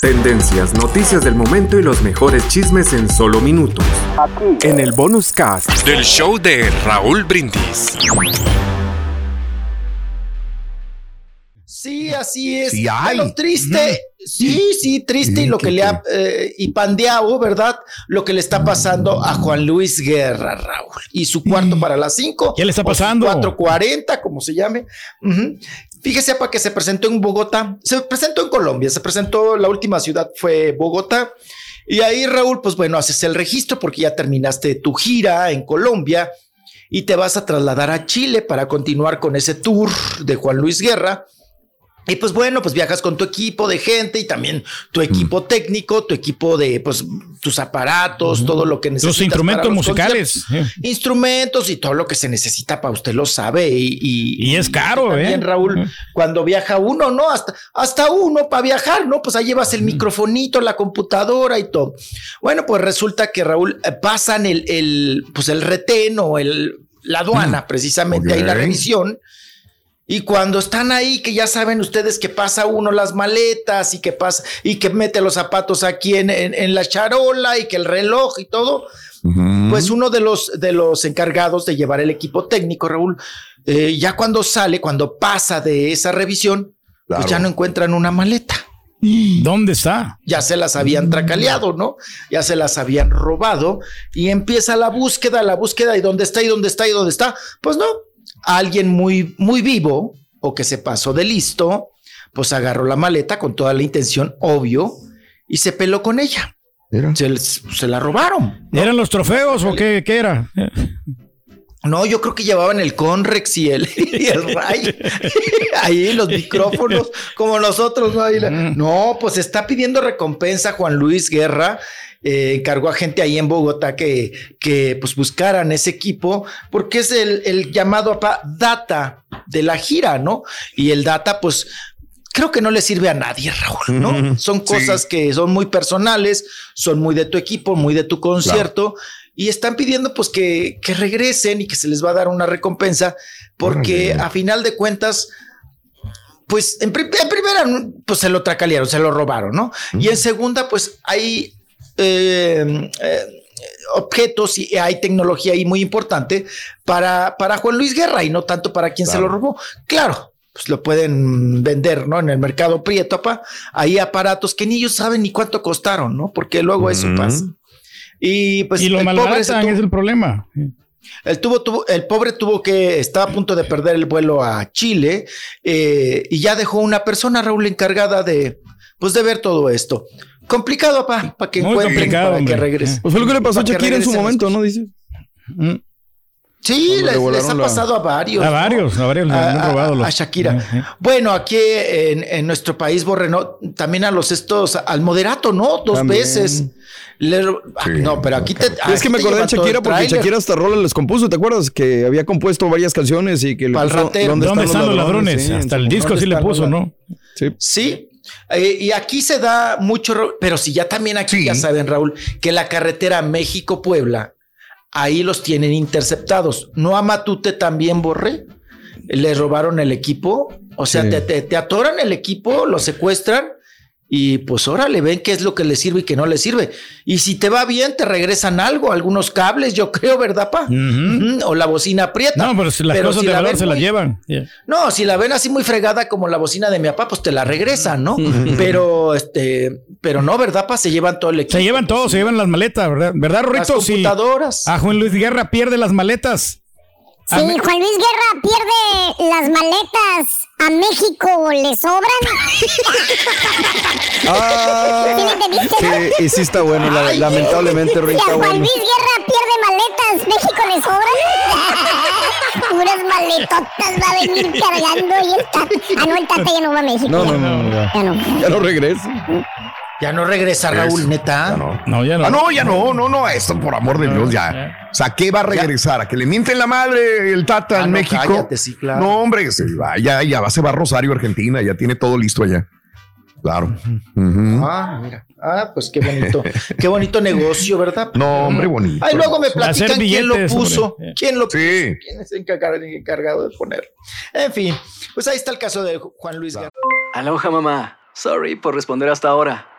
Tendencias, noticias del momento y los mejores chismes en solo minutos. En el bonus cast. Del show de Raúl Brindis. Sí, así es. Sí hay. Pero triste, sí, sí, triste y lo que le ha, eh, y pandeado, ¿verdad? Lo que le está pasando a Juan Luis Guerra, Raúl. Y su cuarto para las cinco. ¿Qué le está pasando? 440, como se llame. Ujú. Fíjese, para que se presentó en Bogotá, se presentó en Colombia, se presentó, la última ciudad fue Bogotá. Y ahí, Raúl, pues bueno, haces el registro porque ya terminaste tu gira en Colombia y te vas a trasladar a Chile para continuar con ese tour de Juan Luis Guerra. Y pues bueno, pues viajas con tu equipo de gente y también tu equipo técnico, tu equipo de pues tus aparatos, todo lo que necesitas. Los instrumentos para los musicales. conciertos. Instrumentos y todo lo que se necesita para usted lo sabe. Y, y, Y es caro, también, ¿eh? Raúl, cuando viaja uno, ¿no? Hasta, hasta uno para viajar, ¿no? Pues ahí llevas el microfonito, la computadora y todo. Bueno, pues resulta que Raúl eh, pasan el, el, pues el retén o el, la aduana, precisamente ahí la revisión. Y cuando están ahí, que ya saben ustedes que pasa uno las maletas y que pasa y que mete los zapatos aquí en, en- en la charola y que el reloj y todo, pues uno de los, de los encargados de llevar el equipo técnico, Raúl, eh, ya cuando sale, cuando pasa de esa revisión, pues ya no encuentran una maleta. ¿Dónde está? Ya se las habían tracaleado, ¿no? Ya se las habían robado y empieza la búsqueda, la búsqueda y dónde está y dónde está y dónde está. Pues no, alguien muy, muy vivo o que se pasó de listo, pues agarró la maleta con toda la intención, obvio, y se peló con ella. Se, les- se la robaron. ¿Eran los trofeos o qué, qué era? No, yo creo que llevaban el Conrex y el, y el Ray. Ahí los micrófonos, como nosotros, ¿no? La- no, pues está pidiendo recompensa Juan Luis Guerra. Eh, encargó a gente ahí en Bogotá que, que pues buscaran ese equipo, porque es el, el llamado data de la gira, ¿no? Y el data, pues creo que no le sirve a nadie, Raúl, ¿no? Son cosas que son muy personales, son muy de tu equipo, muy de tu concierto. Y están pidiendo pues que, que regresen y que se les va a dar una recompensa porque a final de cuentas, pues en primera, pues se lo tracalearon, se lo robaron, ¿no? Y en segunda, pues hay eh, eh, objetos y hay tecnología ahí muy importante para, para Juan Luis Guerra y no tanto para quien se lo robó. Claro. Pues lo pueden vender, ¿no? En el mercado prieto, pa. Hay aparatos que ni ellos saben ni cuánto costaron, ¿no? Porque luego eso pasa. Y pues y lo el pobre es el problema. el, tuvo, tuvo- el pobre tuvo que, estaba a punto de perder el vuelo a Chile eh, y ya dejó una persona, Raúl, encargada de, pues, de ver todo esto. Complicado, para que Muy encuentren, para que regrese. Pues fue lo que le pasó a Shakira en su momento, ¿no? Dices. Sí, le les, les ha la- pasado a varios. A ¿no? varios, a varios le A- han robado los- a Shakira. Bueno, aquí en, en nuestro país, Borreno, también a los estos, al moderato, ¿no? Dos También. veces. Le- ah, no, pero aquí te. es que me acordé de Shakira porque. Shakira hasta rola les compuso, ¿te acuerdas? Que había compuesto varias canciones y que le Pa'l puso, ratero. ¿Dónde están los ladrones? Sí, Hasta el disco sí le puso, ¿no? Sí. Sí, Eh, y aquí se da mucho, pero si ya también aquí ya saben, Raúl, que la carretera México-Puebla, ahí los tienen interceptados. ¿No a Matute también, Borre? Le robaron el equipo. O sea, Sí. te, te- te atoran el equipo, lo secuestran y pues órale, ven qué es lo que le sirve y qué no le sirve. Y si te va bien, te regresan algo, algunos cables, yo creo, ¿verdad, pa? O la bocina aprieta. No, pero si las cosas si de la valor se las muy- llevan. Yeah. no, si la ven así muy fregada como la bocina de mi papá, pues te la regresan, ¿no? pero este, pero no, ¿verdad, pa? Se llevan todo el equipo. Se llevan todo, se llevan las maletas, ¿verdad? ¿Verdad, Rorrito? Las computadoras. A Juan Luis Guerra pierde las maletas. Si Juan Luis Guerra pierde las maletas, ¿a México le sobran? Ah, ¿Sí sí, y sí está bueno, la- lamentablemente, Si Rita, a Juan. Luis Guerra pierde maletas, ¿México le sobran? Puras maletotas va a venir cargando y el Tata. Ah, no, el Tata ya no va a México. No, ya. no, no, no, ya. Ya no. Ya no regresa. Ya no regresa Raúl, neta. No, ya no. Ah, no, ya no, no, no, esto por amor de Dios, ya. O sea, ¿qué va a regresar? ¿A que le mienten la madre el Tata Ah, en no, México? cállate, sí, claro. No, hombre, se va, ya, ya va, se va a Rosario, Argentina, ya tiene todo listo allá. Claro. Ah, mira. Ah, pues qué bonito. qué bonito negocio, ¿verdad? No, hombre, bonito. Ahí luego me platican quién lo puso. hombre. ¿Quién lo puso? Sí. ¿Quién es el encargado, de poner? En fin, pues ahí está el caso de Juan Luis Guerra. Aloha mamá. Sorry por responder hasta ahora.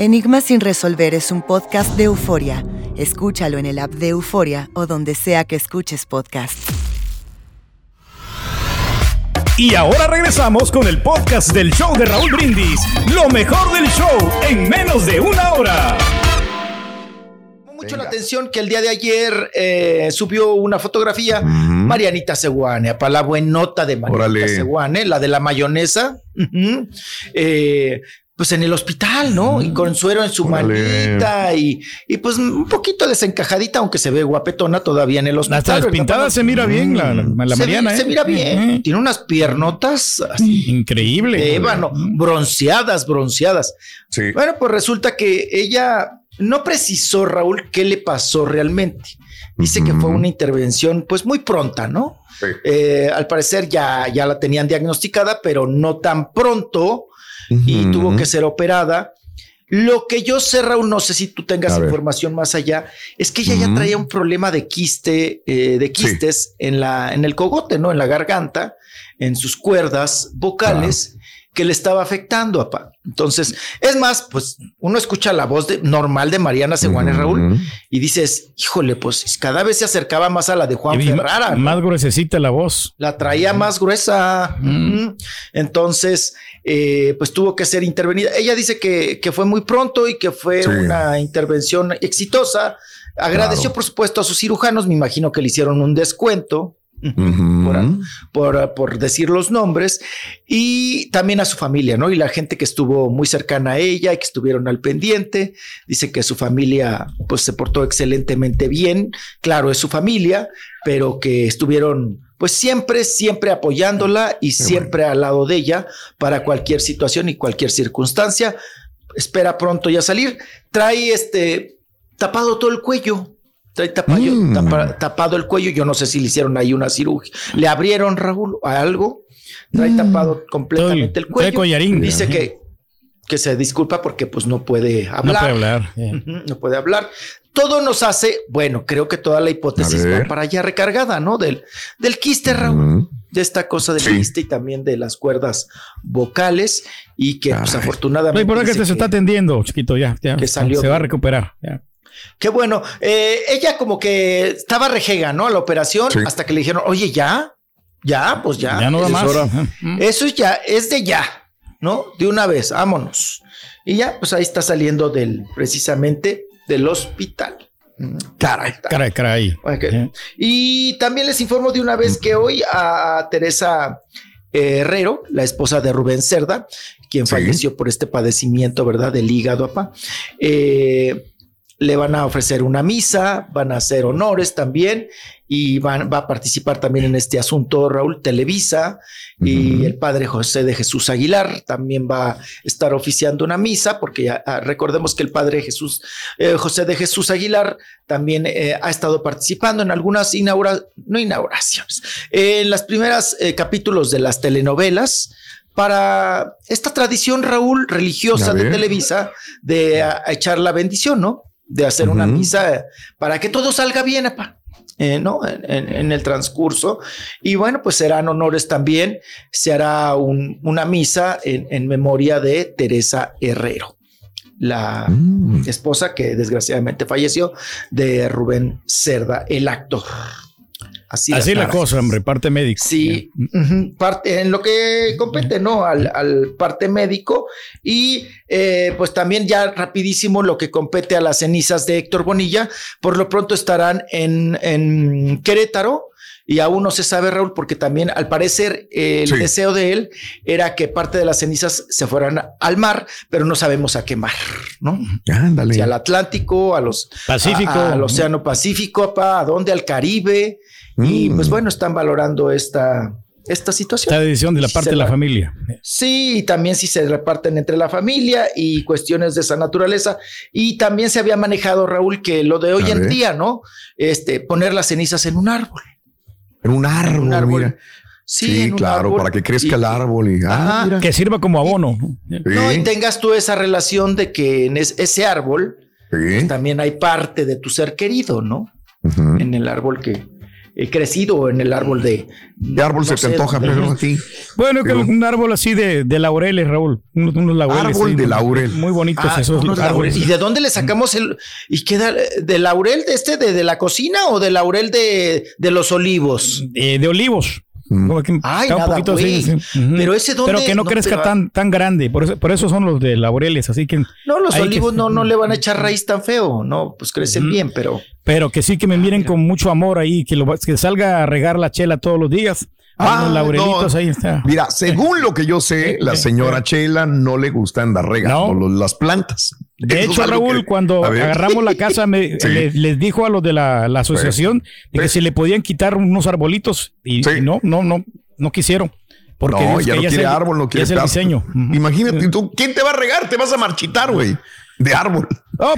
Enigmas sin resolver es un podcast de euforia. Escúchalo en el app de Euforia o donde sea que escuches podcast. Y ahora regresamos con el podcast del show de Raúl Brindis. Lo mejor del show en menos de una hora. mucho la atención que el día de ayer eh, subió una fotografía Marianita Seguane, para la buenota de Marianita. Seguane, la de la mayonesa, eh, pues en el hospital, ¿no? Y con suero en su Órale. manita y, y pues un poquito desencajadita, aunque se ve guapetona todavía en el hospital. Hasta despintada se mira bien la, la- la se, Mariana, se ¿eh? mira bien, tiene unas piernotas así Increíble. de ébano, bronceadas, bronceadas. Bueno, pues resulta que ella no precisó, Raúl, qué le pasó realmente. Dice que fue una intervención, pues muy pronta, ¿no? Eh, al parecer ya, ya la tenían diagnosticada, pero no tan pronto y tuvo que ser operada. Lo que yo sé, Raúl, no sé si tú tengas información más allá, es que ella ya traía un problema de quiste, eh, de quistes en la, en el cogote, ¿no? En la garganta, en sus cuerdas vocales, que le estaba afectando, papá. Entonces, es más, pues uno escucha la voz de- normal de Mariana Seguane, Raúl, y dices, híjole, pues cada vez se acercaba más a la de Juan Y Ferrara. ¿no? Más gruesecita la voz. La traía más gruesa. Entonces, eh, pues tuvo que ser intervenida. Ella dice que, que fue muy pronto y que fue Sí. una intervención exitosa. Agradeció, Claro. por supuesto, a sus cirujanos. Me imagino que le hicieron un descuento. Por decir los nombres y también a su familia, ¿no? Y la gente que estuvo muy cercana a ella y que estuvieron al pendiente, dice que su familia pues se portó excelentemente bien, claro, es su familia, pero que estuvieron pues siempre, siempre apoyándola y siempre al lado de ella para cualquier situación y cualquier circunstancia. Espera pronto ya salir. Trae este tapado todo el cuello. Trae tapado, Mm. tapa- tapado el cuello. Yo no sé si le hicieron ahí una cirugía. Le abrieron, Raúl, a algo. Trae tapado completamente el trae cuello. collarín, Dice ¿no? que que se disculpa porque pues no puede hablar. No puede hablar. no puede hablar. Todo nos hace, bueno, creo que toda la hipótesis va para allá recargada, ¿no? Del, del quiste, Raúl. De esta cosa del Sí. quiste y también de las cuerdas vocales y que pues Lo afortunadamente... importante es que se está atendiendo, chiquito, ya. ya que salió se va a recuperar. ya. Qué bueno. Eh, ella como que estaba rejega, ¿no? A la operación Sí. hasta que le dijeron, oye, ya, ya, pues ya. Ya no da Es más. hora. Mm. Eso es ya, es de ya, ¿no? De una vez, vámonos. Y ya, pues ahí está saliendo del, precisamente, del hospital. Caray. Caray, caray. Eh. Y también les informo de una vez que hoy a Teresa eh, Herrero, la esposa de Rubén Cerda, quien Sí. falleció por este padecimiento, ¿verdad? Del hígado, apá. eh, le van a ofrecer una misa, van a hacer honores también y van, va a participar también en este asunto Raúl Televisa y el padre José de Jesús Aguilar también va a estar oficiando una misa porque ya ah, recordemos que el padre Jesús eh, José de Jesús Aguilar también eh, ha estado participando en algunas inaugura no inauguraciones, en las primeras eh, capítulos de las telenovelas para esta tradición, Raúl, religiosa de. Televisa de a- a echar la bendición, ¿no? De hacer una misa para que todo salga bien, apa. eh, ¿no? En, en- en el transcurso. Y bueno, pues serán honores también. Se hará un- una misa en, en memoria de Teresa Herrero, la Mm. esposa que desgraciadamente falleció de Rubén Cerda, el actor. Así, Así la cosa, hombre, parte médico. Sí, parte, en lo que compete, ¿no? Al, al parte médico. Y eh, pues también ya rapidísimo lo que compete a las cenizas de Héctor Bonilla, por lo pronto estarán en, en Querétaro y aún no se sabe, Raúl, porque también al parecer eh, el Sí. deseo de él era que parte de las cenizas se fueran al mar, pero no sabemos a qué mar, ¿no? Ándale. Si al Atlántico, a los Pacífico. a- al Océano Pacífico, pa, a dónde, al Caribe. Y Mm. pues bueno, están valorando esta, esta situación. Esta edición de la Si parte de la familia. Sí, y también si se reparten entre la familia y cuestiones de esa naturaleza. Y también se había manejado, Raúl, que lo de hoy A en ver. día, ¿no? Este, poner las cenizas en un árbol. En un árbol, un árbol. mira. Sí, Sí, claro, árbol. para que crezca Y- el árbol y ah, Ajá. mira. Que sirva como abono. Sí, No, y tengas tú esa relación de que en es- ese árbol sí. también hay parte de tu ser querido, ¿no? En el árbol que he crecido, en el árbol de. ¿Qué árbol no se sé, te antoja, Pedro? Bueno, que un árbol así de, de laureles, Raúl. Unos, unos laureles. Árbol sí, de muy- laurel. Muy bonitos Ah, esos unos árboles. laureles. ¿Y de dónde le sacamos el y queda de laurel de este de, de la cocina o de laurel de, de los olivos? Eh, de olivos. Como que Ay, un poquito así. Pero ese Pero que no, no crezca tan, tan grande. Por eso, por eso son los de laureles. Así que. No, los que- olivos no, no le van a echar raíz tan feo, no, pues crecen bien, pero Pero que sí que me miren con mucho amor ahí. Que, lo, que salga a regar la chela todos los días. Ah, laurelitos no. ahí está. Mira, según lo que yo sé, la señora Chela no le gusta andar regando No. los- las plantas. De Eso hecho, Raúl, que- cuando agarramos la casa, me- Sí. les, les dijo a los de la, la asociación de que Pues. si le podían quitar unos arbolitos y, Sí. y no, no, no, no quisieron. Porque no, ya que no quiere el- árbol, no ya quiere es el diseño. Imagínate tú, ¿quién te va a regar? Te vas a marchitar, güey. De árbol. No,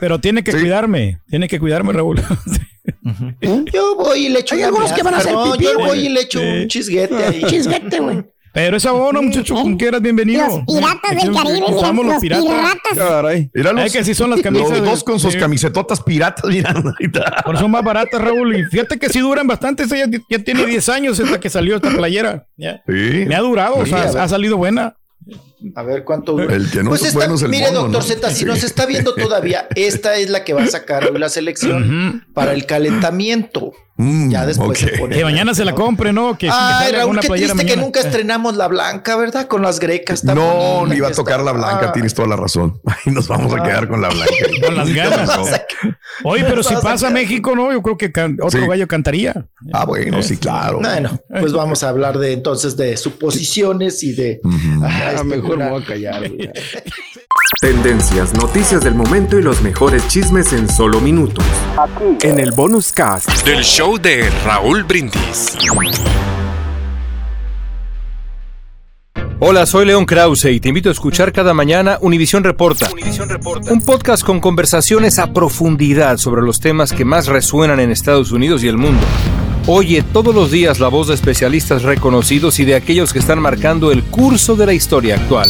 pero, tiene que Sí. cuidarme, tiene que cuidarme, Raúl. yo voy y le echo Hay algunos que van a hacer pipí, Yo voy y le echo Sí. un chisguete ahí. Chisguete, güey. Pero es abono, muchacho, como quieras, bienvenido. Los piratas del Caribe, mira, los piratas. Caray. Mira Es que sí son las camisas Los dos con sus sí. camisetotas piratas, mira. ahorita. Por eso son más baratas, Raúl. Y fíjate que sí duran bastante. Esa ya, ya tiene 10 años esta que salió esta playera. Ya. Sí. Me ha durado, o sea, ha salido buena. A ver cuánto dura. El que no Pues es esta- bueno es el mire, doctor ¿no? Z, si Sí. nos está viendo todavía, esta es la que va a sacar hoy la selección para el calentamiento. Mm, Ya después se pone. Que mañana se la compre, ¿no? Que, que Ay, Raúl, qué triste que mañana. nunca estrenamos la blanca, ¿verdad? Con las grecas. No, ni iba a que tocar está. la blanca, Ah. tienes toda la razón. Ahí nos vamos a quedar con la blanca. Con las ganas. Oye, pero si pasa México, ¿no? Yo creo que can- otro Sí. gallo cantaría. Ah, bueno, sí, claro. Bueno, pues vamos a hablar de entonces de suposiciones y de. Ajá, Ah, mejor me especular. voy a callar. güey. Tendencias, noticias del momento y los mejores chismes en solo minutos. En el bonus cast. Del show de Raúl Brindis. Hola, soy León Krause y te invito a escuchar cada mañana Univisión Reporta. Un podcast con conversaciones a profundidad sobre los temas que más resuenan en Estados Unidos y el mundo. Oye todos los días la voz de especialistas reconocidos y de aquellos que están marcando el curso de la historia actual.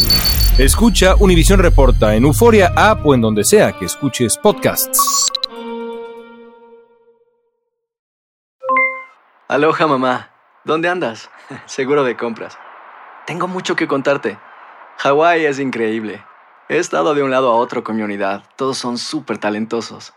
Escucha Univisión Reporta en Euforia App o en donde sea que escuches podcasts. Aloha mamá, ¿dónde andas? Seguro de compras. Tengo mucho que contarte. Hawái es increíble. He estado de un lado a otro con mi unidad. Todos son súper talentosos.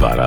Para,